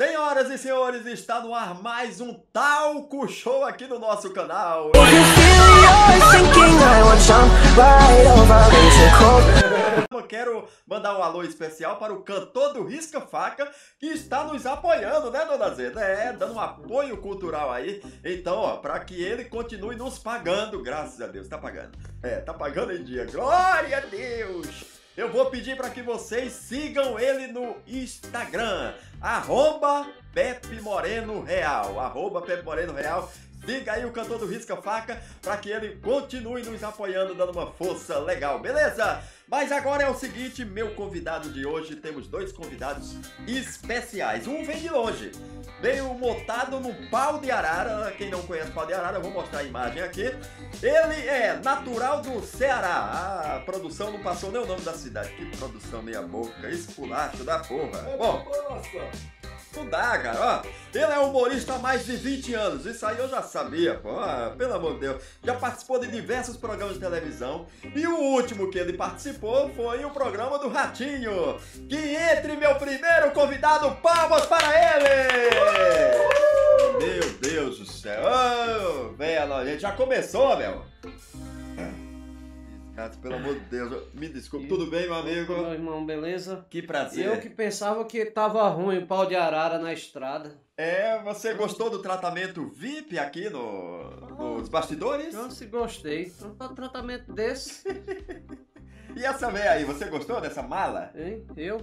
Senhoras e senhores, está no ar mais um Talco Show aqui no nosso canal. Quero mandar um alô especial para o cantor do Risca Faca que está nos apoiando, né, dona Zeda? É, dando um apoio cultural aí. Então, ó, para que ele continue nos pagando, graças a Deus, tá pagando. É, tá pagando em dia. Glória a Deus! Eu vou pedir para que vocês sigam ele no Instagram, arroba Pepe Moreno Real, arroba Pepe Moreno Real. Siga aí o cantor do Risca Faca para que ele continue nos apoiando, dando uma força legal, beleza? Mas agora é o seguinte, meu convidado de hoje, temos dois convidados especiais. Um vem de longe, veio montado no pau de arara. Quem não conhece pau de arara, eu vou mostrar a imagem aqui. Ele é natural do Ceará. A produção não passou nem o nome da cidade. Que produção meia boca, esculacho da porra. Bom, não dá, cara. Ó, ele é humorista há mais de 20 anos. Isso aí eu já sabia, pô. Ah, pelo amor de Deus. Já participou de diversos programas de televisão. E o último que ele participou foi o programa do Ratinho. Que entre meu primeiro convidado, palmas para ele! Meu Deus do céu. Oh, velho, gente já começou, meu pelo amor de Deus, me desculpe. Tudo bem, meu amigo? Meu irmão, beleza? Que prazer. Eu que pensava que tava ruim o pau de arara na estrada. É, você gostou do tratamento VIP aqui no, nos bastidores? Eu se gostei. Um tratamento desse. e essa veia aí, você gostou dessa mala? Hein? Eu?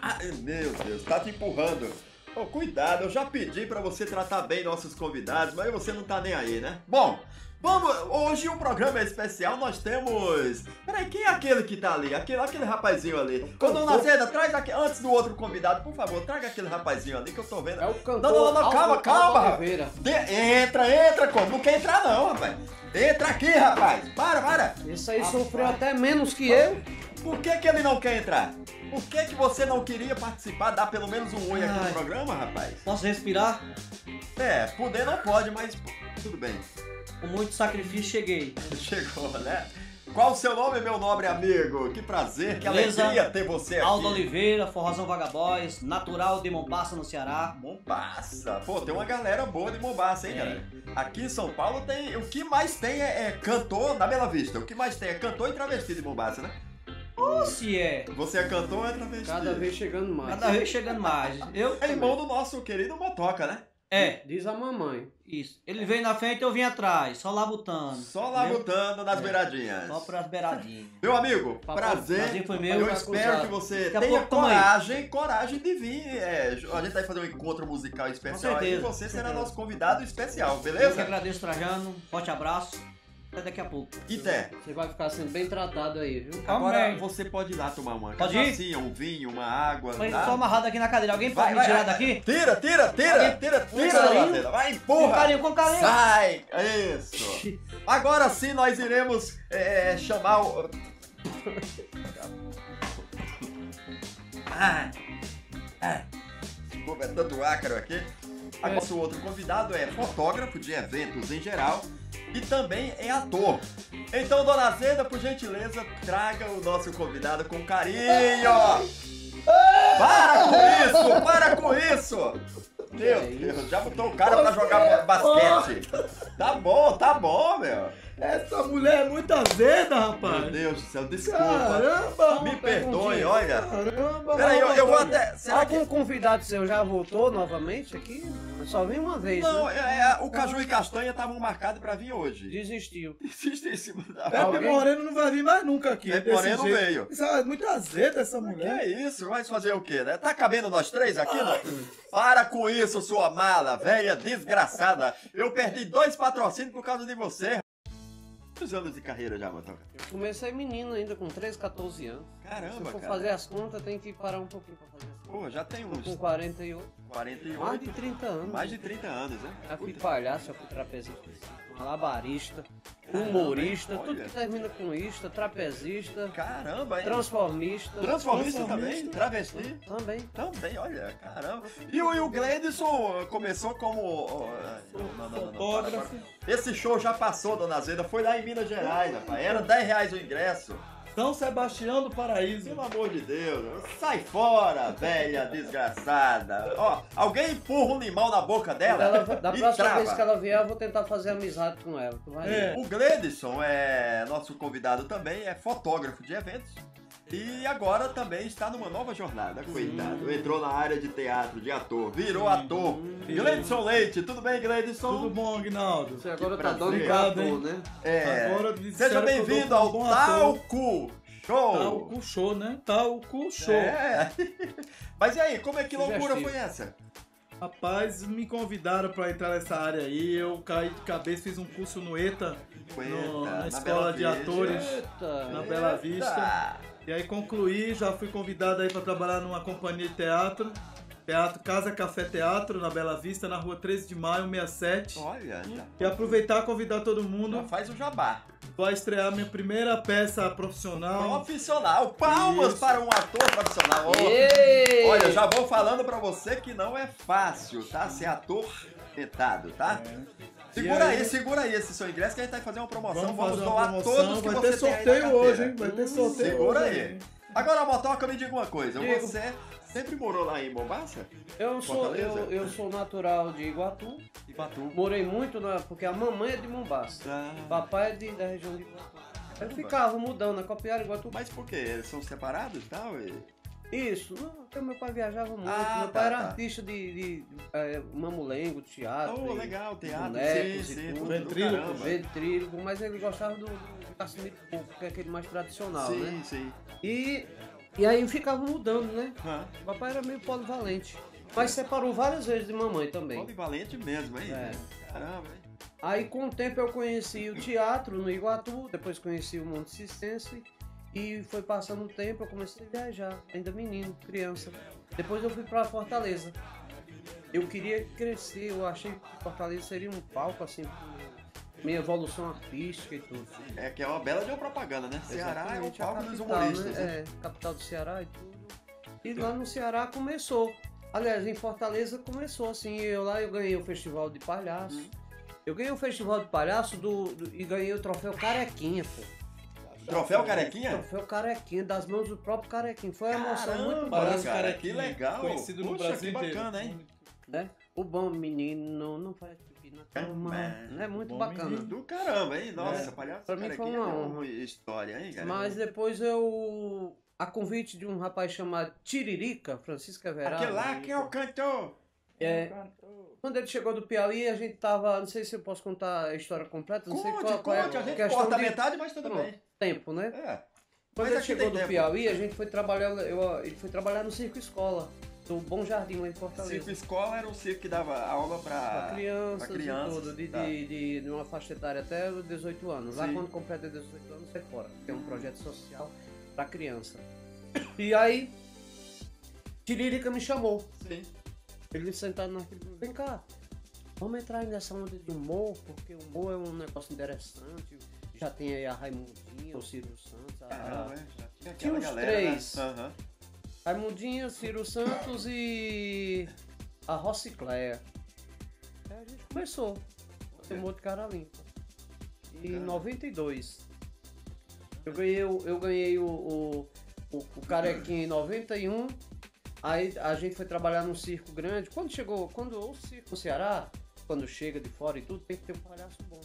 Ah, meu Deus, tá te empurrando. Oh, cuidado, eu já pedi para você tratar bem nossos convidados, mas você não tá nem aí, né? Bom, Vamos, hoje o programa é especial, nós temos. Peraí, quem é aquele que tá ali? Aquele, aquele rapazinho ali. Ô, dona Zeda, traz aqui, antes do outro convidado, por favor, traga aquele rapazinho ali que eu tô vendo. É o cantor. Não, não, não, calma, calma. De, entra, entra, como? Não quer entrar, não, rapaz. Entra aqui, rapaz. Para, para. Isso aí sofreu até menos que eu. Por que, que ele não quer entrar? Por que, que você não queria participar, dar pelo menos um oi aqui no programa, rapaz? Posso respirar? É, poder não pode, mas tudo bem. Com muito sacrifício cheguei. Chegou, né? Qual o seu nome, meu nobre amigo? Que prazer, que Beleza? alegria ter você aqui. Aldo Oliveira, Forrozão Vagabóis, natural de Mombasa, no Ceará. Mombasa. Pô, tem uma galera boa de Mombasa, hein, é. galera? Aqui em São Paulo tem. O que mais tem é, é cantor na Bela Vista. O que mais tem é cantor e travesti de Mombasa, né? Ou se é. Você é cantor ou é travesti? Cada vez chegando mais. Cada vez chegando mais. Eu é irmão do nosso querido Motoca, né? É. Diz a mamãe. Isso. Ele veio na frente e eu vim atrás, só labutando. Só labutando nas é. beiradinhas. Só pras beiradinhas. Meu amigo, prazer. prazer foi meu. Eu espero que você tenha coragem, coragem de vir. É, a gente vai fazer um encontro musical especial aí e você será nosso convidado especial, beleza? Eu que agradeço, Trajano. Forte abraço. Até daqui a pouco. Ité. Você vai ficar sendo bem tratado aí, viu? Agora Amém. você pode ir lá tomar uma pode cachaçinha, um vinho, uma água. Mas tá? tô amarrado aqui na cadeira. Alguém pode vai, me tirar vai, daqui? Tira, tira, tira, Alguém... tira, tira, tira Vai, empurra. Com carinho, com carinho. Sai. Isso. Agora sim nós iremos é, chamar o... ah, ah. Desculpa, é tanto ácaro aqui. Agora, o outro convidado é fotógrafo de eventos em geral e também é ator. Então, dona Zeda, por gentileza, traga o nosso convidado com carinho. Para com isso, para com isso. Meu Deus, já botou o cara pra jogar basquete. Tá bom, tá bom, meu. Essa mulher é muito azeda, rapaz. Meu Deus do céu, desculpa. Caramba, Me perdoe, olha. Caramba. Peraí, eu, eu vou até. Será Algum que... convidado seu já voltou novamente aqui? Só vim uma vez. Não, né? é, é, o Caju e Castanha estavam marcados pra vir hoje. Desistiu. Desistiu em cima da. Pepe Moreno não vai vir mais nunca aqui. Pepe Moreno jeito. veio. Isso é muito azeda essa mulher. Que é isso? Vai fazer o quê, né? Tá cabendo nós três aqui, ah. Para com isso, sua mala, velha desgraçada. Eu perdi dois patrocínios por causa de você. Quantos anos de carreira já, Motoca? Eu comecei menino ainda, com 13, 14 anos. Caramba, Se for cara. fazer as contas, tem que parar um pouquinho pra fazer as contas. Pô, já tem uns... com 48. 48? Mais de 30 anos. Mais de 30 anos, né? Já fui palhaço, já fui trapezista, malabarista, humorista, Caramba, tudo que termina com ista, trapezista. Caramba, hein? Transformista. Transformista, também? Travesti? Também. Também, olha, caramba. E o, e o Gledson começou como... Fotógrafo. Esse show já passou, dona Zeda, foi lá em Minas Gerais, rapaz. Era 10 reais o ingresso. São Sebastião do Paraíso. Pelo amor de Deus, sai fora, velha desgraçada. Ó, alguém empurra um limão na boca dela Ela- da e próxima trava. vez que ela vier, eu vou tentar fazer amizade com ela. É. O Gledson é nosso convidado também, é fotógrafo de eventos. E agora também está numa nova jornada, coitado. Entrou na área de teatro, de ator, virou ator. Gledson Leite, tudo bem, Gledson? Tudo bom, Aguinaldo? Você agora Que tá dando gato, né? É. Agora Seja bem-vindo um ao bom ator. Talco Show. Talco Show, né? Talco Show. É. Mas e aí, como é que loucura foi essa? Rapaz, me convidaram pra entrar nessa área aí. Eu caí de cabeça, fiz um curso no ETA, No- eita, na na escola de atores. Eita. Na Bela Vista. E aí concluí, já fui convidado aí pra trabalhar numa companhia de teatro. Teatro Casa Café Teatro, na Bela Vista, na rua 13 de maio, 67. Olha, já, E aproveitar e convidar todo mundo. já faz o jabá. Vai estrear minha primeira peça profissional. Profissional. Palmas Isso. para um ator profissional. Ei! Olha, já vou falando pra você que não é fácil, tá? Ser ator tentado, tá? Segura aí, aí? segura aí esse seu ingresso que a gente vai fazer uma promoção. Vamos Vamos, doar promoção. todos que Vai você ter tem aí na sorteio hoje, hein? Vai ter sorteio Segura hoje. aí. hein? Agora, Motoca, me diga uma coisa. Digo. Você sempre morou lá em Mombasa? Eu sou, eu, eu sou natural de Iguatu. Iguatu. Morei muito na. Porque a mamãe é de Mombasa. Papai é de, da região de Iguatu. Eu ficava mudando na Copiara, Iguatu. Mas por quê? Eles são separados e tal? E... Isso, não, porque meu pai viajava muito. Ah, meu tá, pai era tá. artista de, de, de é, mamulengo, teatro. Oh, e legal, teatro, bonecos sim, e sim, tudo. Ventríloco. Ventríloco, mas ele gostava do, do Pouco, que é aquele mais tradicional, Sim, né? sim. E, e aí ficava mudando, né? Hã? Papai era meio polivalente. Mas separou várias vezes de mamãe também. Polivalente mesmo, hein? É. Caramba, hein? Aí com o tempo eu conheci o teatro no Iguatu, depois conheci o Monte Cistense e foi passando o tempo, eu comecei a viajar, ainda menino, criança. Depois eu fui pra Fortaleza. Eu queria crescer, eu achei que Fortaleza seria um palco assim, minha evolução artística e tudo. É que é uma bela de uma propaganda, né? Ceará é o palco dos humoristas, né? É, capital do Ceará e tudo. E lá no Ceará começou. Aliás, em Fortaleza começou assim. Eu lá eu ganhei o festival de palhaço. Hum. Eu ganhei o festival de palhaço do, do- e ganhei o troféu Carequinha, pô. Troféu Carequinha? Troféu Carequinha, das mãos do próprio Carequinha. Foi uma emoção muito cara, grande. cara, Carequinha, que legal. Conhecido no Puxa, Brasil que inteiro. bacana, hein? Né? O bom menino não faz pipi na cama. É. É muito Bom bacana. menino. Do caramba, hein? Nossa, É. palhaço Pra mim foi uma é honra. história, hein, cara? Mas depois eu. A convite de um rapaz chamado Tiririca, Francisco Everardo. Aquele lá que é o cantor. É, quando ele chegou do Piauí, a gente tava. Não sei se eu posso contar a história completa, não sei Conte, qual, qual é conte, a gente corta a de metade, mas tudo Pronto. bem. tempo, né? É. Quando Mas ele chegou tem do tempo. Piauí, a gente foi trabalhar. Eu, ele foi trabalhar no circo escola, do Bom Jardim lá em Fortaleza. Circo Escola era um circo que dava aula. Pra crianças, pra crianças, e tudo, de, tá. de, de, de uma faixa etária até os 18 anos. Lá Sim. quando completa 18 anos, sai fora. É um projeto social pra criança. E aí, Tiririca me chamou. Sim. Ele sentado naquele. Vem cá, vamos entrar nessa onda de humor, porque o humor é um negócio interessante. Já tem aí a Raimundinha, o Ciro Santos, a, Caramba, é, já tinha uns galera, três. Né? Aham. Raimundinha, Ciro Santos e a Rocicléia. Aí a gente começou. O humor de cara limpa. Em Bacana. 92. Eu ganhei, eu ganhei o, o, o, o Carequinha em 91. Aí a gente foi trabalhar num circo grande. Quando chegou, quando o circo no Ceará, quando chega de fora e tudo, tem que ter um palhaço bom.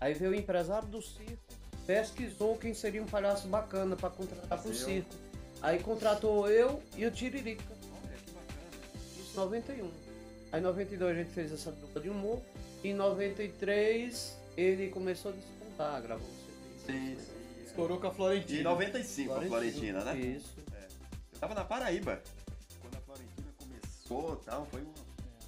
Aí veio o empresário do circo, pesquisou quem seria um palhaço bacana para contratar pro circo. Aí contratou eu e o Tiririca. Olha, que bacana. Isso em 91. Aí em 92 a gente fez essa dupla de humor. Em 93 ele começou a despontar, gravou um CD. Sim, sim. Estourou com a Florentina. 95 a Florentina, né? Isso. Eu tava na Paraíba. E tal, foi uma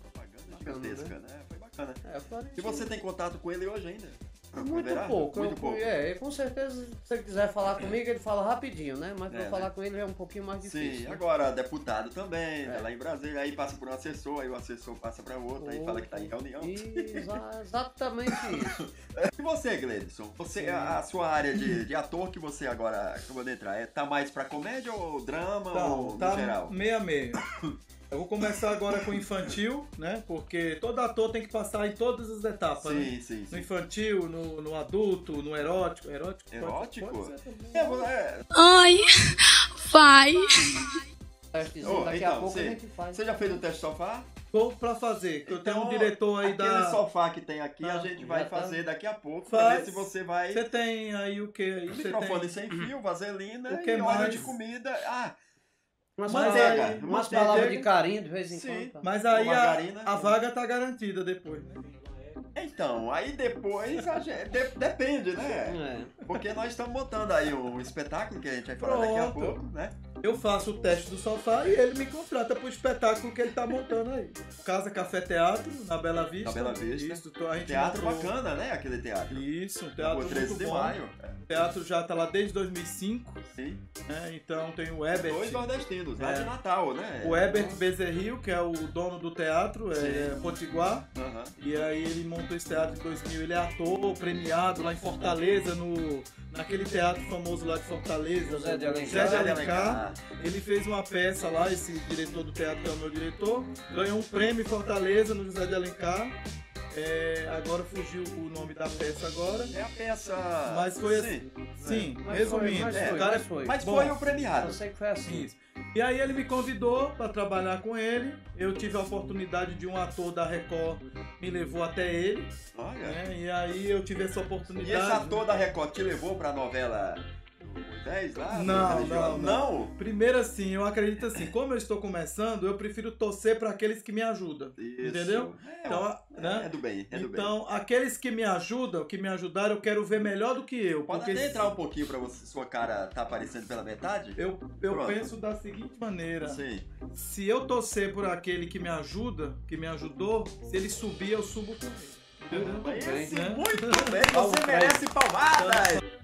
propaganda Bacana, gigantesca, né? Foi bacana. É. E você tem contato com ele hoje ainda? Muito Everardo? pouco. Muito eu, pouco. É, com certeza, se ele quiser falar comigo, ele fala rapidinho, né? Mas pra É, falar né? com ele é um pouquinho mais difícil. Sim, né? agora deputado também, né, É. lá em Brasília, aí passa por um assessor, aí o assessor passa para outro, aí fala que tá em reunião. E, Exa- exatamente isso. você, Gledson? Você, a, a sua área de, de ator que você agora acabou de entrar, é, tá mais pra comédia ou drama ou Tá, no tá geral? meio a meio. Eu vou começar agora com o infantil, né? Porque todo ator tem que passar em todas as etapas, né? Sim, sim, No sim. infantil, no, no adulto, no erótico. Erótico? pode- Erótico? pode também. É, é, Ai, vai. Daqui a então, pouco a gente faz. Você já fez o teste sofá? Tô pra fazer, que eu tenho um Então, diretor aí Aquele da... sofá que tem aqui, a Ah, gente vai tá. fazer daqui a pouco pra Faz. ver se você vai. Você tem aí o que Microfone tem... sem fio, vaselina O que e óleo mais? de comida. Ah, Umas Manteiga, palavras- umas manteiga. palavras de carinho de vez em Sim. quando. tá? Mas aí a, a vaga tá garantida depois, né? então, aí depois a gente, de- depende, né? É. Porque nós estamos montando aí um espetáculo que a gente vai falar daqui a Pronto. pouco, né? Eu faço o teste do sofá e ele me contrata pro espetáculo que ele tá montando aí. Casa Café Teatro, na Bela Vista. Na Bela Vista. Isso, tô- a gente Teatro montou- bacana, né? Aquele teatro. Isso, um teatro Rua 13 muito de bom. maio. O teatro já tá lá desde 2005, Sim. né? Então tem o Ebert. Dois nordestinos, lá É. de Natal, né? O Ebert Bezerril, que é o dono do teatro, é, Sim. é Potiguar. Aham. E aí ele montou esse teatro em 2000. Ele é ator premiado lá em Fortaleza, no, naquele teatro famoso lá de Fortaleza. José de Alencar. José de José de Alencar. Ele fez uma peça lá, esse diretor do teatro que é o meu diretor. Ganhou um prêmio em Fortaleza, no José de Alencar. É, agora fugiu o nome da peça agora. É a peça. Mas foi Sim. assim. Sim, Mas resumindo. foi, mas o foi, cara mas foi. Mas Bom, foi o premiado. Eu sei que foi assim. Isso. E aí ele me convidou para trabalhar com ele. Eu tive a oportunidade de um ator da Record me levou até ele, Olha. né? E aí eu tive essa E oportunidade. esse ator da Record te levou pra novela do Moisés lá? Não, religioso? não, Não? Primeiro assim, eu acredito assim, como eu estou começando, eu prefiro torcer para aqueles que me ajudam. Isso. Entendeu? É, Então, é, né? é do bem, é do bem. Então, aqueles que me ajudam, que me ajudaram, eu quero ver melhor do que eu. Pode porque até entrar um pouquinho pra você, sua cara tá aparecendo pela metade? eu, eu Pronto. penso da seguinte maneira: Sim. se eu torcer por aquele que me ajuda, que me ajudou, se ele subir, eu subo com ele. Entendeu? Esse, né? muito bem, você merece palmadas!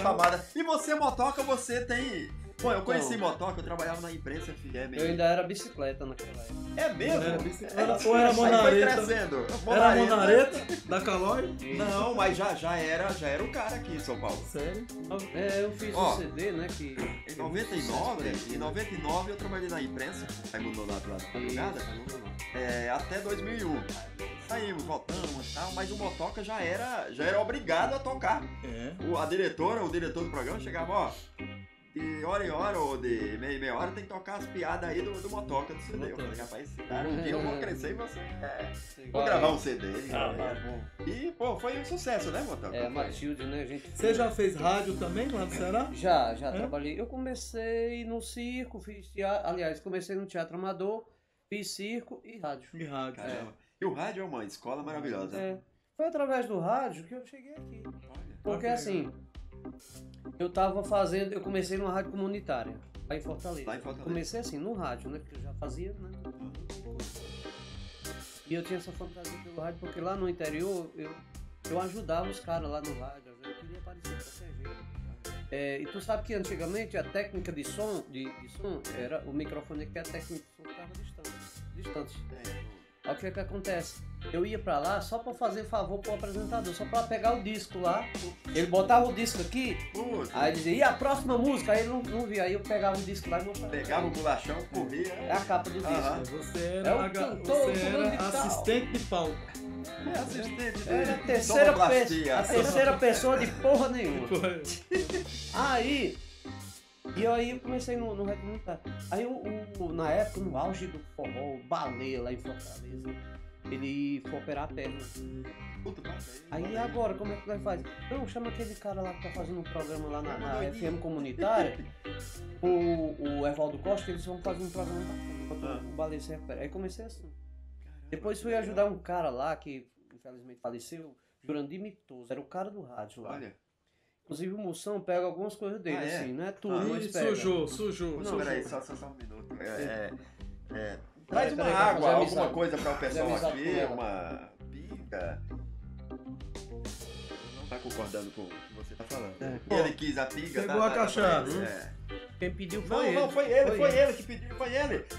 Palmadas. E você, motoca, você tem. Bom, eu conheci Então. motoca, eu trabalhava na imprensa FM. Eu ainda era bicicleta naquela época. É mesmo? Era É, era- aí ou era monareta. crescendo. Era Monareta, da Calói? Não, mas já, já, era, já era o cara aqui em São Paulo. Sério? É, eu fiz Ó, um CD, né? Que. Em 99, em 99 eu trabalhei na imprensa, Raimundo Donato lá na madrugada, é, até 2001. Saímos, voltamos e tal, mas o motoca já era, já era obrigado a tocar. É. O- a diretora, o diretor do programa chegava, ó, de hora em hora ou de meia em meia hora tem que tocar as piadas aí do, do motoca do CD. Eu falei, rapaz, esse cara, um dia eu vou crescer e você. É, vou gravar um CD. Ah, é. tá. E, pô, foi um sucesso, né, motoca? É, a Matilde, né? Gente. Você já fez rádio também lá no Ceará? Já, já É? trabalhei. Eu comecei no circo, fiz teatro. Aliás, comecei no teatro amador, fiz circo e rádio. De rádio. Caramba. E o rádio é uma escola maravilhosa. É. Foi através do rádio que eu cheguei aqui. Olha. Porque Ok. assim, eu tava fazendo, eu comecei numa rádio comunitária, lá em Fortaleza. Lá em Fortaleza. Comecei assim, no rádio, né? Porque eu já fazia, né? E eu tinha essa fantasia pelo rádio, porque lá no interior eu, eu ajudava os caras lá no rádio, eu queria aparecer de qualquer jeito. É, e tu sabe que antigamente a técnica de som, de, de som era o microfone que a técnica de som ficava distante. distante. Aí o que é que acontece? Eu ia pra lá só pra fazer favor pro apresentador, só pra pegar o disco lá. Ele botava o disco aqui, Puta, aí dizia, e a próxima música? Aí ele não, não via, aí eu pegava o disco lá e mostrava. pegava o bolachão, corria. É a capa do disco. Aham. Você É era, o aga- cantor, você de era tal. assistente de palco. É assistente de Era a terceira, sonoplastia. pe a terceira pessoa de porra nenhuma. Aí. E aí eu comecei no, no Comunitário. Aí o, o- na época, no auge do forró, o Baleia lá em Fortaleza, ele foi operar a perna. Puta. Aí agora, como é que nós faz? Não, chama aquele cara lá que tá fazendo um programa lá na, na FM comunitária, o, o Evaldo Costa, que eles vão fazer um programa enquanto Ah. o Baleia se recupera. Aí comecei assim. Depois fui ajudar um cara lá que infelizmente faleceu, Jurandir Mitoso, era o cara do rádio lá. Olha. Inclusive o Moção pega algumas coisas dele, Ah, é? assim, não é tudo, Ah, mas Ih, pega. sujou, sujou. Não, peraí, só, só, só um minuto. É, é, é, traz uma peraí, vai água, alguma coisa para o pessoal aqui, uma pinga. Não tá concordando com o que você tá falando. É. E ele quis a pinga. Pegou tá- a tá- cachaça. É. Quem pediu foi Não, ele. não, foi ele, foi, ele. ele que pediu, foi ele.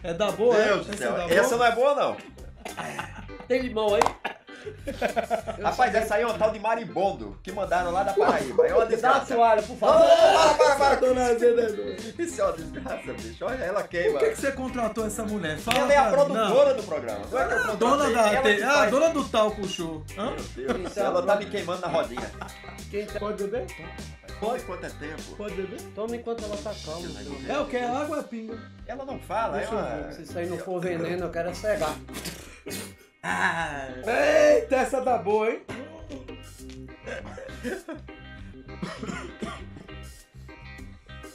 É da boa, é? Deus do Essa céu, é essa não é boa não. Tem limão aí? Eu Rapaz, essa aí é uma tal de marimbondo que mandaram lá da Paraíba. É uma Dá a desgraça. toalha, por Oh, favor. para, para, para. Dona Zeda é. Isso é uma desgraça, bicho. Olha, ela queima. Por que, que você contratou essa mulher? Fala Ela é a produtora do programa. Não é que eu Não. contratei, Dona da. ela te- que Ah, dona do talco show. Hã? Meu Deus céu, ela tá me queimando na rodinha. Quem tá- Pode beber? Pode quanto é tempo? Pode beber? Toma enquanto ela tá calma. É o que? Água ou é pinga? Ela não fala, é Deixa eu ver. uma... Se isso aí não for veneno, eu quero é cegar. Ah, eita, essa tá boa, hein?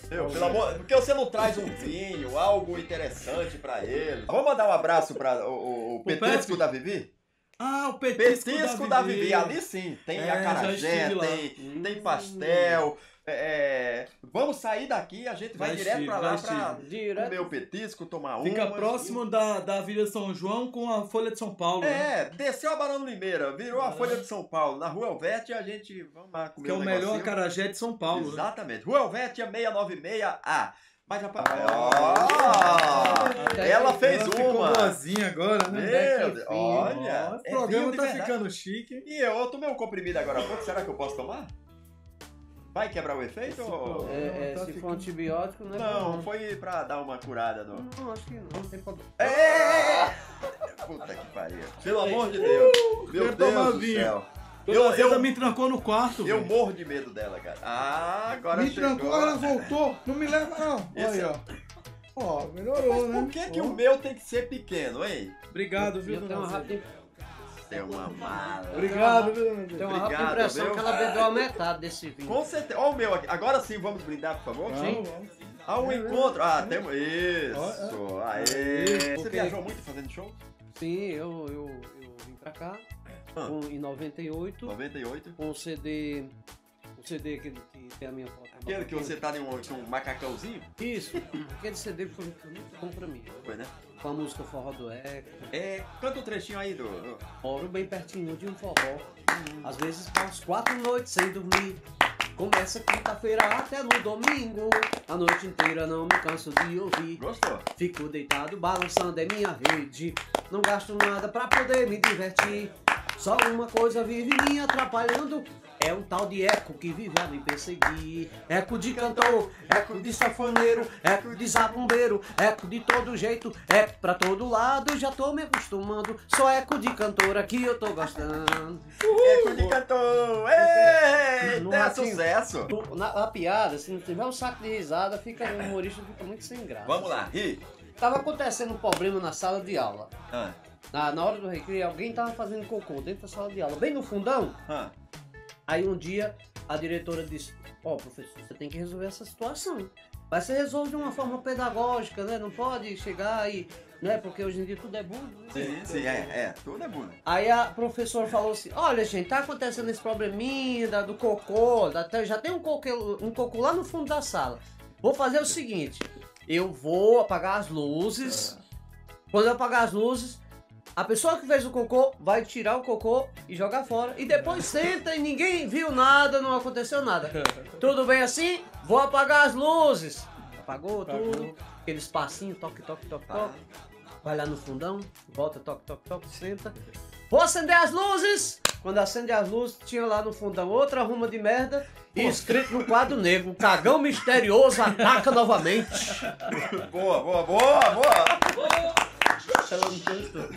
Meu, pelo amor... Por que você não traz um vinho, algo interessante pra ele? Vamos mandar um abraço pra o, o, o petisco da Vivi? Ah, o petisco, Petisco da Vivi. Ali sim, tem É, acarajé, tem, tem pastel. é, é, Vamos sair daqui, a gente vai Já direto pra lá estive. Direto. comer o petisco, tomar um. Fica próximo da, da Vila São João com a Folha de São Paulo. né? É, desceu a Barão Limeira, virou a Folha de São Paulo, na Rua Elvete, e a gente vamos lá comer Que é um o melhor negocinho. acarajé de São Paulo. né? Exatamente. Rua Helvétia 696A. Mas rapaz. Ah, até ela fez Ela ficou uma. boazinha agora, né? Meu Deus, olha. O é programa tá ficando chique. E eu, eu tomei um comprimido agora há pouco, será que eu posso tomar? Vai quebrar o efeito? ou- É, é, Tá se for antibiótico, não é Não, bom. foi pra dar uma curada no. Não, acho que não, não tem problema. É! Puta que pariu. Pelo amor de Deus. Meu quero tomar Deus do vinho. céu. Eu, Eu, eu, me trancou no quarto. eu velho. morro de medo dela, cara. Ah, agora Me chegou. trancou, ela voltou. Não me leva, não. Esse- Aí, ó. Ó, melhorou, né? Por que, que o meu tem que ser pequeno, hein? Obrigado, viu, Eu tenho dona uma Zé? rápida, Você é uma mala. Obrigado, Zé? tenho uma rápida impressão viu? que ela bebeu a metade desse vinho. Com certeza. Olha o meu aqui. Agora sim, vamos brindar, por favor? Vamos, vamos. Há um encontro. Ah, temos. Isso. Aê. Você viajou muito fazendo show? Sim, eu, eu, eu vim pra cá Ah. com- em 98 98. com o CD. O CD que, que tem a minha foto. Aquele que você tá de um, um macacãozinho? Isso, aquele CD foi muito bom pra mim. Foi, né? Com a música Forró do Eco. É, canta um trechinho aí do. Moro bem pertinho de um forró. Às vezes passo quatro noites sem dormir. Começa quinta-feira até no domingo. A noite inteira não me canso de ouvir. Gostou? Fico deitado balançando é minha rede. Não gasto nada pra poder me divertir. Só uma coisa vive me atrapalhando. É um tal de eco que vive a me perseguir. Eco de cantor, eco de sanfoneiro, eco de zabumbeiro, eco de todo jeito, eco pra todo lado. Já tô me acostumando. Só eco de cantora que eu tô gostando. Eco de cantor! Eita, é sucesso! Na, a piada, se não tiver um saco de risada, fica o humorista fica muito sem graça. Vamos lá, ri. Tava acontecendo um problema na sala de aula. Ah, Na, na hora do recreio, alguém tava fazendo cocô dentro da sala de aula, bem no fundão. ah. Aí um dia a diretora disse: Ó, professor, você tem que resolver essa situação. Mas você resolve de uma forma pedagógica, né? Não pode chegar e. Né? Porque hoje em dia tudo é burro. né? Sim, sim, é, é. Tudo é bom. Aí a professora falou assim: Olha, gente, tá acontecendo esse probleminha da- do cocô. da- já tem um cocô, um cocô lá no fundo da sala. Vou fazer o seguinte: eu vou apagar as luzes. Quando eu apagar as luzes, a pessoa que fez o cocô vai tirar o cocô e jogar fora. E depois senta e ninguém viu nada, não aconteceu nada. Tudo bem assim? Vou apagar as luzes. Apagou tudo. Aquele espacinho, toque, toque, toque, toque. Vai lá no fundão, volta, toque, toque, toque, senta. Vou acender as luzes! Quando acende as luzes, tinha lá no fundão outra ruma de merda e escrito no quadro negro: o cagão misterioso ataca novamente. Boa, boa, boa, boa! Ela não gostou.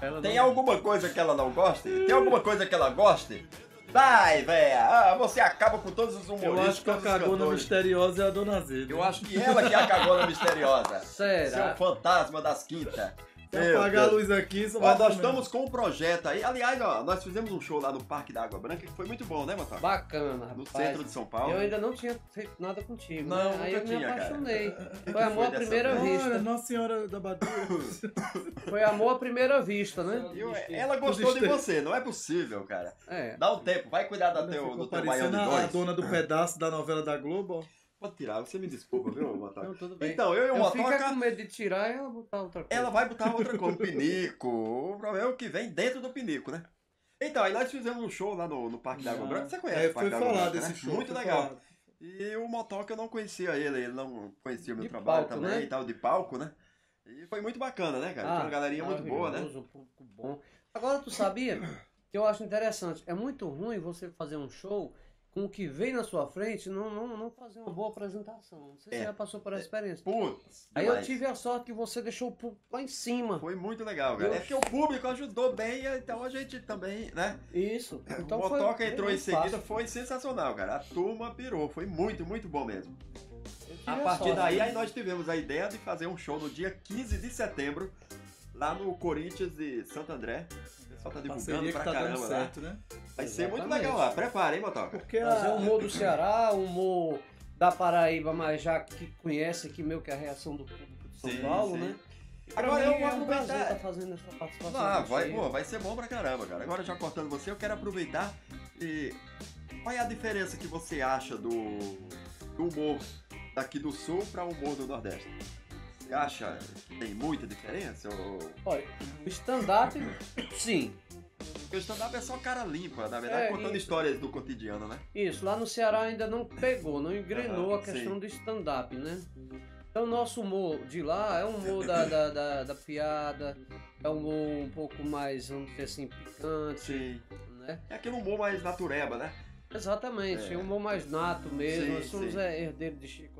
Ela Tem não- alguma coisa que ela não goste? Tem alguma coisa que ela goste? Vai, véia! Ah, você acaba com todos os humoristas. Eu acho que a cagona misteriosa é a Dona Zeda. Eu acho que ela que é a cagona misteriosa. Será? Seu fantasma das quintas. Se apagar a luz aqui, só Ó, nós estamos com um projeto aí. Aliás, ó, nós fizemos um show lá no Parque da Água Branca que foi muito bom, né, Matheus? Bacana, No rapaz. centro de São Paulo. Eu ainda não tinha feito nada contigo. Não, né? Aí eu me cara. apaixonei. que Foi amor à primeira vez? vista. Olha, Nossa Senhora da Badia. Foi amor à primeira vista, né? Eu- ela gostou de você, não é possível, cara. É. Dá um tempo, vai cuidar da teu, do teu parecendo de a dois. dona do pedaço da novela da Globo. ó. Pode tirar, você me desculpa, viu, Motoca? Então, tudo bem. Então, eu e o eu fico é Motoca, com medo de tirar e ela botar outra coisa. ela vai botar outra coisa, um pinico. O problema é o que vem dentro do pinico, né? Então, aí nós fizemos um show lá no, no Parque da Água Ah. Branca. Você conhece É, o Parque foi da Água Branca, desse né? show. Muito legal. falado. E o Motoca eu não conhecia ele, ele não conhecia o meu De trabalho palco, também né? e tal, de palco, né? E foi muito bacana, né, cara? Tinha uma galerinha muito boa, né? Um público bom. Agora tu sabia que eu acho interessante. É muito ruim você fazer um show com o que vem na sua frente não, não, não fazer uma boa apresentação. Não sei se É. você já passou por essa experiência. Putz, Aí eu demais. tive a sorte que você deixou o público lá em cima. Foi muito legal, cara. Eu- É porque o público ajudou bem, então a gente também, né? Isso. Então o foi Motoca entrou em seguida, foi sensacional, cara. A turma pirou, foi muito, muito bom mesmo. Eu A partir sorte. daí, aí nós tivemos a ideia de fazer um show no dia 15 de setembro, lá no Corinthians de Santo André. O pessoal tá divulgando pra tá dando caramba lá. certo, né? Vai ser muito Exatamente. legal lá. Prepara, hein, Motoca? Porque a... o humor do Ceará, o humor da Paraíba, mas já que conhece aqui meio que a reação do público de São Sim, Paulo, sim. né? Agora Pra eu vou é um aproveitar. estar fazendo essa participação. Ah, vai, pô, vai ser bom pra caramba, cara. Agora já cortando você, eu quero aproveitar e. Qual é a diferença que você acha do, do humor daqui do sul para o humor do Nordeste? Acha que tem muita diferença? Ou... Olha, o stand-up, sim. Porque o stand-up é só cara limpa, na verdade, É, contando e- histórias do cotidiano, né? Isso, lá no Ceará ainda não pegou, não engrenou a questão sim. do stand-up, né? Então, nosso humor de lá é um humor da, da, da, da piada, é um humor um pouco mais, vamos dizer assim, picante, Sim. né? É aquele humor mais natureba, né? Exatamente, É. um humor mais nato mesmo. Sim, Nós somos sim. é, herdeiros de Chico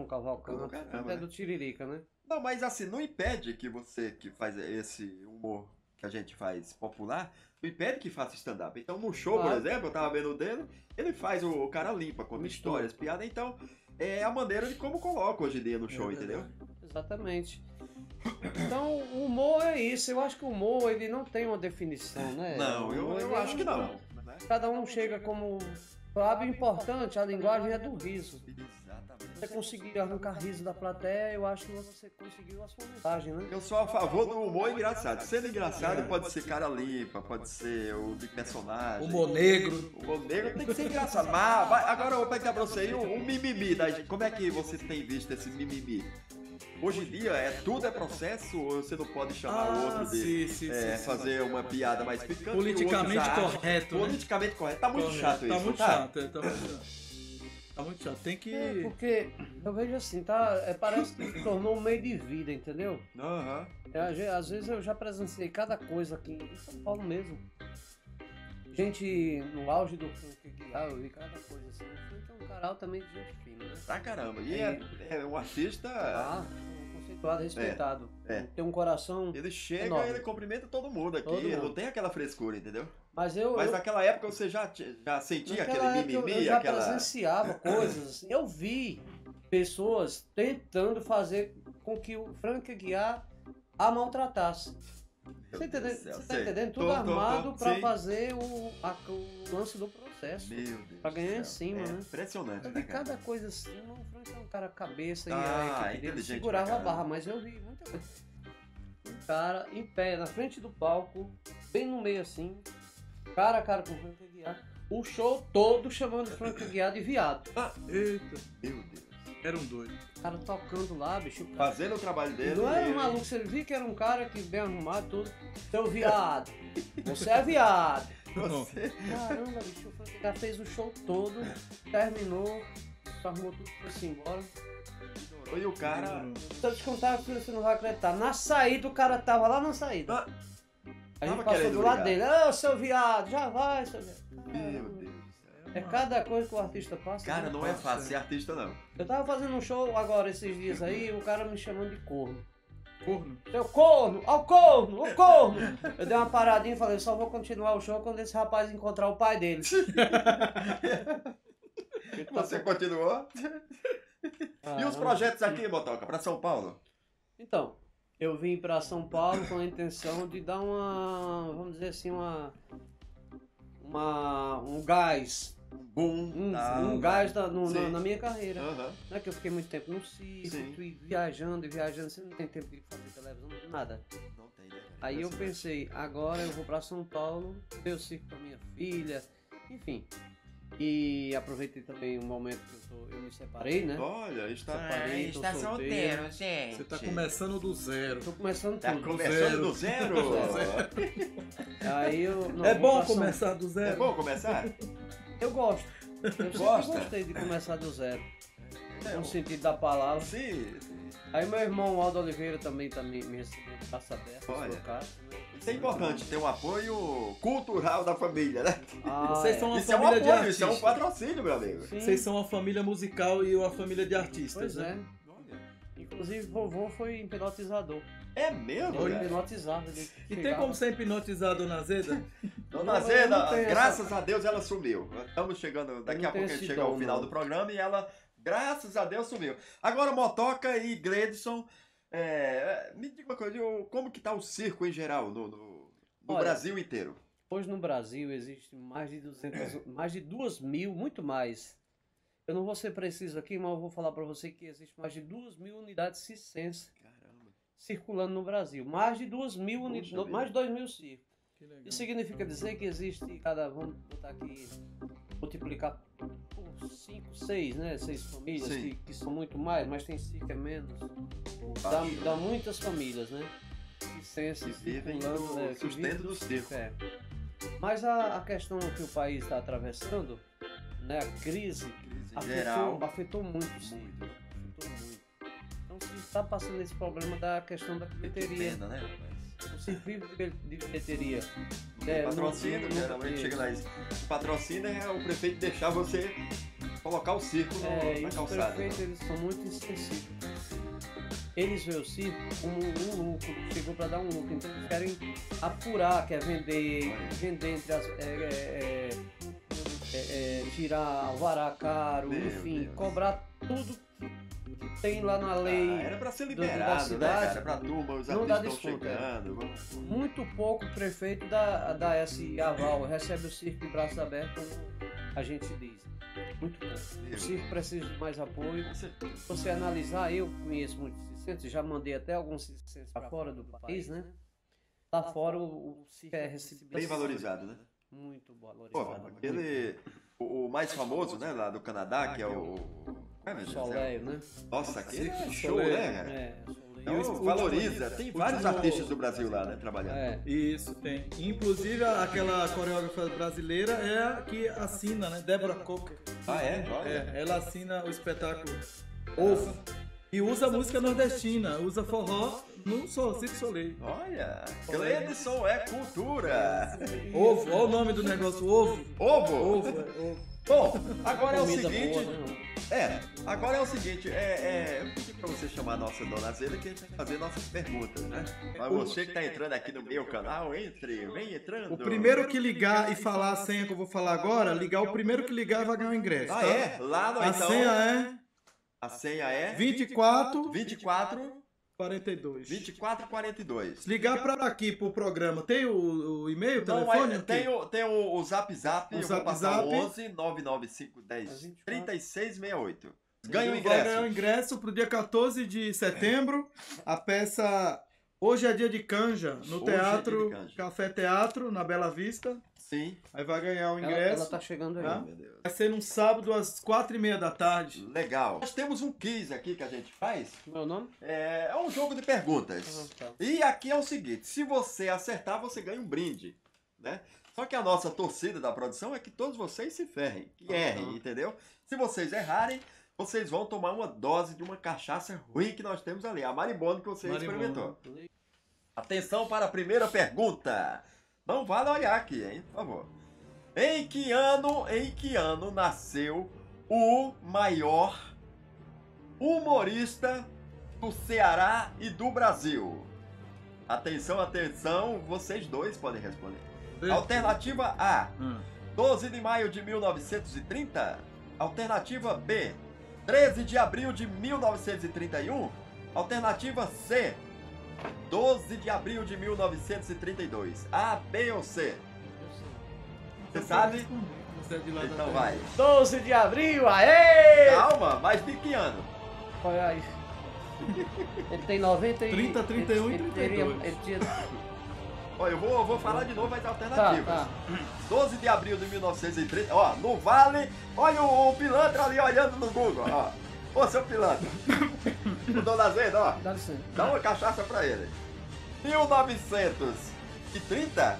Aham. Tom Cavalcante, Caramba, até né? do Tiririca, né? Não, mas assim, não impede que você que faz esse humor que a gente faz popular, não impede que faça stand-up. Então no show, por Claro. exemplo, eu tava vendo o dele, ele faz o cara limpa, conta Mistura. histórias, piada, então é a maneira de como coloca hoje em dia no show, É entendeu? Exatamente. Então, o humor é isso. Eu acho que o humor, ele não tem uma definição, né? Não, eu, eu acho que é- não. né? Cada um chega como... Sabe, o importante, a linguagem é do riso. Você conseguir arrancar riso da plateia, eu acho que você conseguiu a sua mensagem, né? Eu sou a favor do humor engraçado. Sendo engraçado, pode ser cara limpa, pode ser o de personagem. Humor negro. Humor negro tem que ser engraçado. Mas vai- agora eu vou pegar pra você aí o, o mimimi. Da, como é que você tem visto esse mimimi? Hoje em dia, é, tudo é processo ou você não pode chamar o outro de sim, sim, é, sim, sim. fazer uma piada mais picante? Politicamente correto, né? Politicamente correto. Tá muito Correto. chato isso. Tá muito tá? chato, é, tá muito chato. Tá muito chato. Tem que. É, porque eu vejo assim, tá? É, parece que se tornou um meio de vida, entendeu? Aham. É, às ve- às vezes eu já presenciei cada coisa aqui em São Paulo mesmo. Gente no auge do ah, eu vi cada coisa assim. O funk é um canal também de gente fina, né? Pra caramba. E é, é um artista. Ah, conceituado, respeitado. é. Tem um coração. Ele chega Enorme. e ele cumprimenta todo mundo aqui. Todo mundo. Não tem aquela frescura, entendeu? Mas eu. Mas eu naquela época você já, já sentia aquele época eu- mimimi, eu já aquela. presenciava coisas assim. Eu vi pessoas tentando fazer com que o Frank Aguiar a maltratasse. Você, tá céu, Você tá entendendo? Tudo Tô, armado Sim. fazer o, a- o lance do processo. Meu Deus. Pra ganhar em cima, é né? Impressionante, Eu né, vi cara? cada coisa assim, o Frank é um cara cabeça Ah, e a equipe dele segurava a barra, mas eu vi muita coisa. Um cara em pé, na frente do palco, bem no meio assim, cara a cara com o Frank Aguiar. O show todo chamando o Frank Aguiar de viado. Eita, Meu Deus. era um doido. O cara tocando lá, bicho. Fazendo o trabalho dele. Não era um maluco, você viu que era um cara que bem arrumado, tudo. Seu viado. Você é viado. Você... Caramba, bicho, o Aguiar fez o show todo, terminou, arrumou tudo e foi embora. E o cara. Se eu te contar, filho, você não vai acreditar. Na saída, o cara tava lá na saída. Ah, A gente tava passou do lado dele. Ô, seu viado, já vai, seu viado. Meu. Deus do céu. É cada coisa que o artista passa. Cara, né? não é fácil ser artista, não. Eu tava fazendo um show agora esses dias aí, o cara me chamando de corno. Corno. Seu corno, ó o corno, o corno! Eu dei uma paradinha e falei, só vou continuar o show quando esse rapaz encontrar o pai dele. Você continuou? E os projetos aqui, Motoca, pra São Paulo? Então, eu vim para São Paulo com a intenção de dar uma, vamos dizer assim, uma, uma um gás, Boom. um, tá, um gás da- no- na, na minha carreira. Não é que eu fiquei muito tempo no fui viajando e viajando, você não tem tempo de fazer televisão, nada. Não tem, né? Aí eu pensei, agora eu vou para São Paulo, ver o circo com a minha filha, enfim. E aproveitei também o momento que eu, tô- eu me separei, né? Olha, está. Separei, tô solteiro. gente. Você tá começando do zero. Tô começando Tá tudo. começando do zero. Aí eu, não, é bom começar do É zero. bom começar? Eu gosto. Eu sempre Gosta? gostei de começar do zero. É, No sentido da palavra. Sim, sim. Aí meu irmão Aldo Oliveira também tá me, me recebendo braço aberto, Olha. casa, né? Isso é importante, ter um apoio cultural da família, né? Ah, Vocês é. são uma Isso é um família de apoio, isso é um artistas. patrocínio, meu amigo. Sim, Vocês são uma família musical e uma família de artistas, Pois né? é. Inclusive, vovô foi hipnotizador. É mesmo, hipnotizava. Ele E tem como ser hipnotizado, Dona Zeda? Dona Zeda, graças a Deus ela sumiu. Estamos chegando, daqui a pouco a gente chega ao final não. do programa e ela, graças a Deus, sumiu. Agora, Motoca e Gledson, é, me diga uma coisa, como que tá o circo em geral no, no- no Olha, Brasil inteiro? Hoje no Brasil existe mais de 200, mais de 2 mil, muito mais. Eu não vou ser preciso aqui, mas eu vou falar para você que existe mais de 2 mil unidades circenses Caramba. Circulando no Brasil. Mais de 2 mil unidades, mais de 2 mil circos. Isso significa dizer que existe cada, vamos botar aqui, multiplicar por 5, 6, né? 6 famílias, que, que são muito mais, mas tem circo que é menos. Dá, dá muitas famílias, né? Que vivem circulando, do é, que sustento vivem do circo. É. Mas a, a questão que o país está atravessando, né? A crise, Crise afetou, geral. afetou muito o circo. Está passando esse problema da questão da bilheteria. pena, né? O circo vive de bil- de bilheteria. É, patrocínio, não- geralmente chega lá. isso. O patrocínio é o prefeito deixar você colocar o circo É, na os calçada. prefeitos eles são muito insensíveis. Eles veem o circo como um lucro, chegou para dar um lucro, então eles querem apurar, quer vender, vender entre as. é, é, é, é, é, tirar alvará caro, Meu enfim, Deus. cobrar tudo tem lá na lei. Ah, era pra ser do- da liberado, né, cidade, cara? Pra turma, os não dá desconto, é. chegando. vamos- Muito pouco o prefeito dá, dá esse aval, recebe o circo de braços abertos, como a gente diz. Muito pouco. O circo precisa de mais apoio. Se você analisar, eu conheço muitos circenses, já mandei até alguns circenses para fora do país, né? Lá fora o, o circo é recebido Bem valorizado, né? Muito valorizado. Pô, aquele. O, o mais famoso, né, lá do Canadá, que é o. Céu. Soleil, né? Nossa, aquele é show, Soleil. né, cara? É, Soleil. Então valoriza. Tem vários artistas do Brasil lá, né, trabalhando. É. Isso, tem. Inclusive, aquela coreógrafa brasileira é a que assina, né? Débora Coker. Ah, é? Olha. É, ela assina o espetáculo Ovo. E usa música nordestina, usa forró no Sol, Circo Soleil. Olha, Gledson é cultura. Ovo, olha o nome do negócio, ovo. Ovo. Ovo, é ovo. Bom, agora é o seguinte. boa, né? É, agora é o seguinte, é, é, eu pedi pra você chamar a nossa dona Zeda que a gente vai fazer nossas perguntas, né? Mas você que tá entrando aqui no meu canal, entre, vem entrando. O primeiro que ligar e falar a senha que eu vou falar agora, ligar o primeiro que ligar vai ganhar o ingresso. Ah, tá? é? Lá no A então. senha é A senha é 24 24 42. 24 42. Se ligar pra aqui pro programa, tem o, o e-mail, o Não, telefone? é, o quê? tem, o, tem o, o Zap Zap, O eu Zap vou passar Zap. o 11 995 10 3668. Ganha o Vai ganhar o ingresso. ingresso pro dia 14 de setembro. A peça Hoje é dia de canja, no Hoje é teatro de canja. Café Teatro, na Bela Vista. Sim. Aí vai ganhar o Ela, ingresso. ela tá chegando aí. Tá? Meu Deus. Vai ser num sábado às quatro e meia da tarde. Legal. Nós temos um quiz aqui que a gente faz. Meu nome? É, é um jogo de perguntas. Ah, tá. E aqui é o seguinte: se você acertar, você ganha um brinde, né? Só que a nossa torcida da produção é que todos vocês se ferrem, que errem, entendeu? Se vocês errarem, vocês vão tomar uma dose de uma cachaça ruim que nós temos ali, a marimbondo que você experimentou. Atenção para a primeira pergunta. Não vale olhar aqui, hein? Por favor. Em que ano, em que ano nasceu o maior humorista do Ceará e do Brasil? Atenção, atenção, vocês dois podem responder. Alternativa A, Hum. 12 de maio de 1930. Alternativa B, 13 de abril de 1931. Alternativa C, 12 de abril de 1932. A, B ou C? Você sabe? É Então vai. 12 de abril, aê! Calma, mas de que ano? Qual é aí? Ele tem 90 e... 30, 31 e ele, ele teria- 32. Ele tinha... Olha, eu vou, eu vou falar de novo as Tá, alternativas. tá. 12 de abril de 1930. Ó, no Vale. Olha o, o pilantra ali olhando no Google, ó. Ô, seu pilantra. o Dona Zeda, ó. Dá. Dá uma cachaça pra ele. 1930,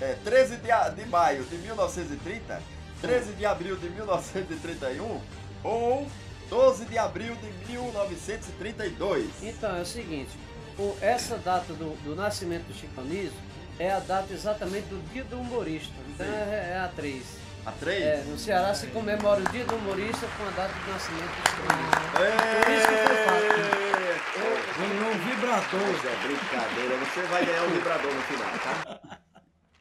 é, 13 de, de maio de 1930, 13 de abril de 1931 ou 12 de abril de 1932. Então, é o seguinte, o- essa data do, do nascimento do Chico Anísio é a data exatamente do dia do humorista. Então é, é a 3. A 3? É, no Ceará se comemora o dia do humorista com a data do nascimento do. É. Por isso que foi Ganhou um vibrador. Mas é brincadeira, você vai ganhar um vibrador no final, tá?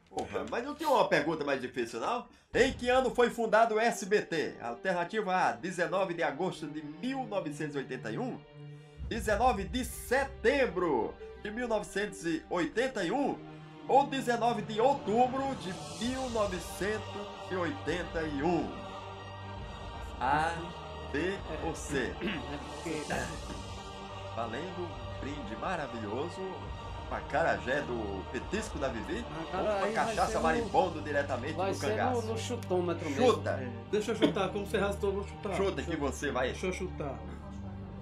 Porra, mas não tinha uma pergunta mais difícil, não? Em que ano foi fundado o SBT? Alternativa A, 19 de agosto de 1981. 19 de setembro de 1981. Ou 19 de outubro de 1981. A, B ou C? É Valendo um brinde maravilhoso. Uma carajé do petisco da Vivi. Ah, cara, uma vai cachaça no- marimbondo diretamente vai do ser no, cangaço. no chutômetro mesmo. Chuta! Deixa eu chutar, como você arrastou, eu vou chutar. Chuta que você vai. Deixa eu chutar.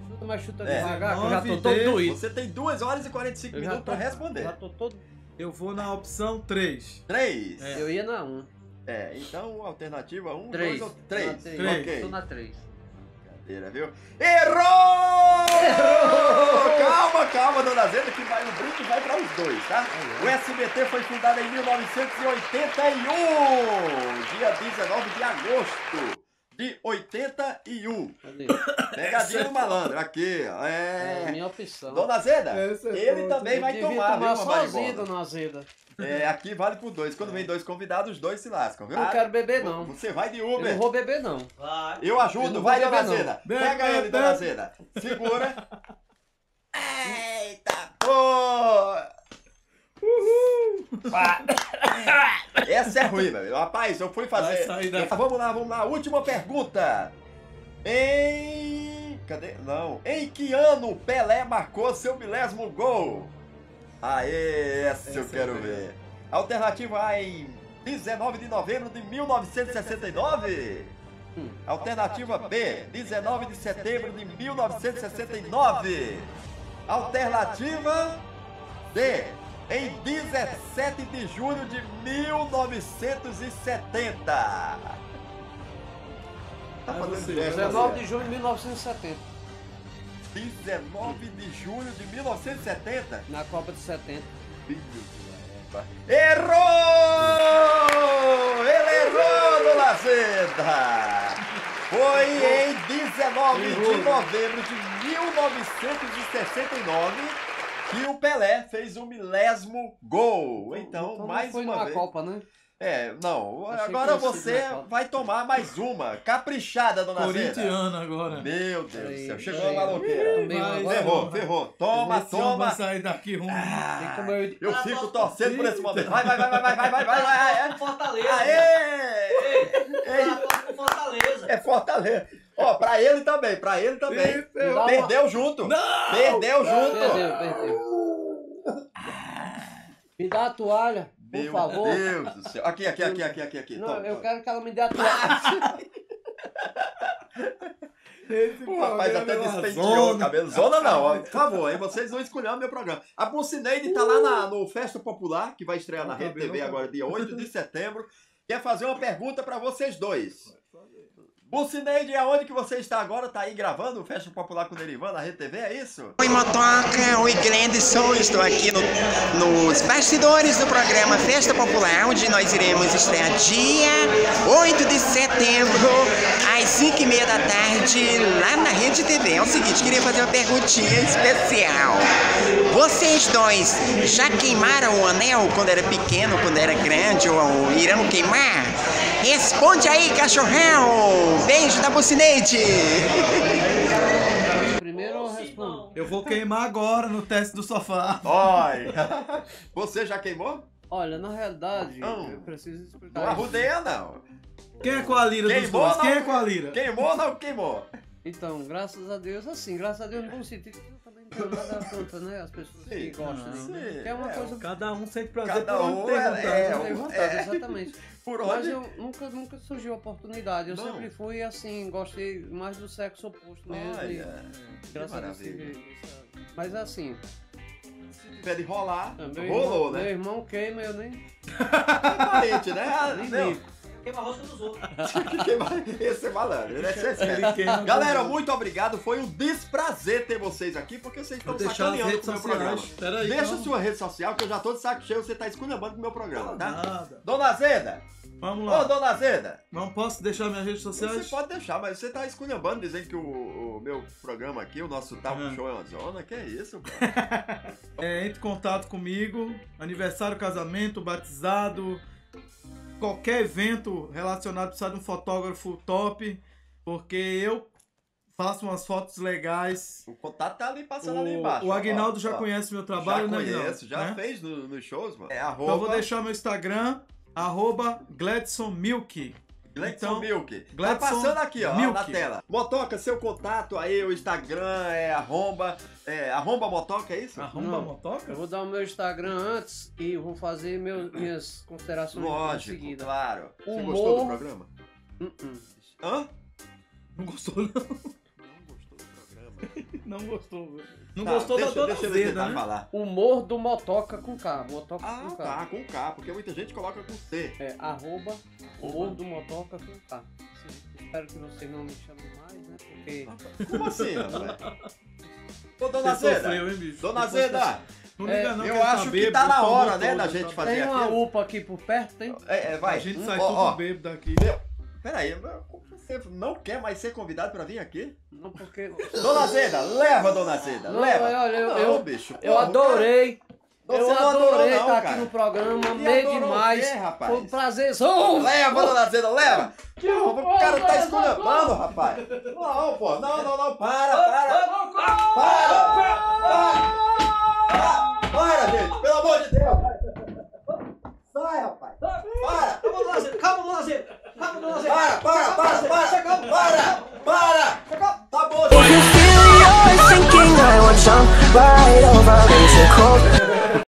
Chuta, mas chuta É. devagar, que eu já tô 19 todo de- doído. Você tem 2 horas e 45 Eu minutos tô, pra responder. Já tô todo... Eu vou na opção 3. 3. É. Eu ia na 1. É, então alternativa 1, 2 3. ou 3. Três. Ok. Tô na 3. Brincadeira, viu? Errou! Errou! Calma, calma, dona Zeda, que vai, o brinde vai para os dois, tá? O SBT foi fundado em 1981, dia 19 de agosto de 81. Cadê? Pegadinha do malandro, aqui, ó. É a É. minha opção. Dona Zeda, Essa é ele também vai Eu devia tomar, viu, uma sozinho, dona Azeda. É, aqui vale por dois. Quando vem dois convidados, os dois se lascam, viu? Eu não quero beber, não. Você vai de Eu Uber. não vou beber, não. Vai. Eu Eu ajudo, não vai, vou dona beber, não. Zeda. Bebe, Pega ele, bebe. dona Zeda. Segura. Eita, pô! Essa é ruim, velho. Rapaz, eu fui fazer. Ah, Vamos lá, vamos lá. Última pergunta. Em. Cadê? Não. Em que ano Pelé marcou seu milésimo gol? Aê, essa, eu Essa quero é ver. Alternativa A em 19 de novembro de 1969. Hum. Alternativa B, 19 de setembro de 1969. Alternativa D, em 17 de julho de 1970. Tá fazendo você, gesto, 19 né? de junho de 1970, 19 de julho de 1970. na Copa de 70. Filho de uma égua. Errou! Ele errou, Dona Zeda! Foi em 19 de novembro de 1969 e o Pelé fez o um milésimo gol. Então, então mais foi uma vez. Copa, né? É, não. Achei agora você vai tomar mais uma. Caprichada, dona Corintiana agora. Meu Deus do céu. Chegou a maloqueira. Ferrou, ferrou. Toma, toma. Sair daqui ruim. Ah, eu, eu fico torcendo por esse momento. Vai, vai, vai, vai, vai, vai, vai, vai. vai. É Fortaleza. Aê! Ei, Ei. É Fortaleza. É Fortaleza. Ó, pra ele também, pra ele também. Isso, uma- Perdeu junto. Perdeu junto. Perdeu, perdeu. Me dá a toalha, por Meu favor. Deus do céu. Aqui, aqui, aqui, aqui, aqui, aqui. Não, Toma, eu toma. quero que ela me dê a toalha. Esse O rapaz até é despenteou o cabelo. Zona não, ó, por favor, aí vocês não escolheram meu programa. A Bucineide tá lá na- no Festa Popular, que vai estrear na O Rede TV agora, dia 8 de setembro. Quer fazer uma pergunta pra vocês dois. Bucineide, aonde que você está agora? Tá aí gravando o Festa Popular com o Derivan na Rede TV, é isso? Oi, Motoca, oi, Glenderson. Estou aqui no- nos bastidores do programa Festa Popular, onde nós iremos estrear dia 8 de setembro, às 5 e meia da tarde, lá na Rede TV. É o seguinte, queria fazer uma perguntinha especial. Vocês dois já queimaram o anel quando era pequeno, quando era grande, ou, ou irão queimar? Responde aí, cachorrão! Beijo da Bucineide! Primeiro eu respondo. Eu vou queimar agora no teste do sofá. Olha, você já queimou? Olha, na realidade, Não. eu preciso explicar. Não arrudeia, não. Quem é com a lira dos Queimou, dois? não? Quem é com a lira? Queimou ou não queimou? Então, graças a Deus, assim, graças a Deus no bom sentido, eu também não tenho nada contra, né? As pessoas que Sim. gostam. Sim, né? Que é uma é, coisa Cada um sente prazer Cada por um é- vontade. é, que vontade, é. exatamente. Por Mas eu nunca, nunca surgiu a oportunidade. Eu Não. sempre fui assim, gostei mais do sexo oposto mesmo. e Olha, graças a Deus maravilha. tive isso. Mas assim, pede rolar, meu, rolou, irmão, né? meu irmão queima, eu nem, Parente, né? Ah, nem ligo. Queima a rosca dos outros. Esse é malandro, né? Esse é queima Galera, muito obrigado. Foi um desprazer ter vocês aqui, porque vocês estão sacaneando com o meu programa. sociais. Pera aí, Deixa calma. sua rede social, que eu já tô de saco cheio, você tá esculhambando com o meu programa, tá? Nada. Dona Azeda! Vamos Ô, lá. Dona Azeda! Não posso deixar minhas redes Você sociais? pode deixar, mas você tá esculhambando, dizendo que o, o meu programa aqui, o nosso talk Hum. show é uma zona. Que é isso, cara? É, entre em contato comigo. Aniversário, casamento, batizado. Qualquer evento relacionado precisa de um fotógrafo top. Porque eu faço umas fotos legais. O contato tá ali passando ali embaixo. O, o Agnaldo já ó. conhece meu Já trabalho, né, Agnaldo? conheço, já Né? fez no- nos shows, mano. É Então arroba eu vou deixar meu Instagram, arroba Gladson Milk. Gledson Então, Milk. Tá Gledson passando aqui, ó, Milk. na tela. Motoca, seu contato aí, o Instagram é arromba, é arromba motoca, é isso? Arromba Não. motoca? Eu vou dar o meu Instagram antes e vou fazer meu- minhas considerações em Lógico, seguida. claro. Você Humor. gostou do programa? Uh-uh. Hã? Não gostou, não. Não gostou do programa. Não gostou, velho. Não Tá, gostou deixa, da Dona deixa Zeda, né? falar. Humor do Motoca com K. Motoca Ah, com K. tá, com K, porque muita gente coloca com C. É, arroba humor do Motoca. Sim, Espero que vocês não me chamem mais, né? Porque Como assim, rapaz? Ô, Dona Você Zeda, sofreu, hein, bicho? Dona Depois Zeda, Não liga É, não, eu acho que tá na hora, né, todo, da tá- gente fazer tem uma aqui. UPA aqui por perto, tem? É, é, vai. A gente sai ó, tudo ó, bêbado daqui. Peraí, você não quer mais ser convidado pra vir aqui? Não, porque. Dona Zeda, leva, Dona Zeda, Não, leva. olha, eu- não, eu- bicho, Eu porra, adorei. Você eu adorei não, estar cara. aqui no programa, amei demais. quê, rapaz? Foi um prazerzão. Leva, Dona Zeda, leva. o cara tá esculhambando, rapaz. Não, pô, não, não, não, para, para. Para, para, para, para, gente, pelo amor de Deus. Sai, rapaz. Para. Calma, Dona Zeda. Calma, Dona Zeda. Calma, Dona. Para, para, para, para, para, para. Tá bom, If you feel you're sinking, I want jump right over into cold.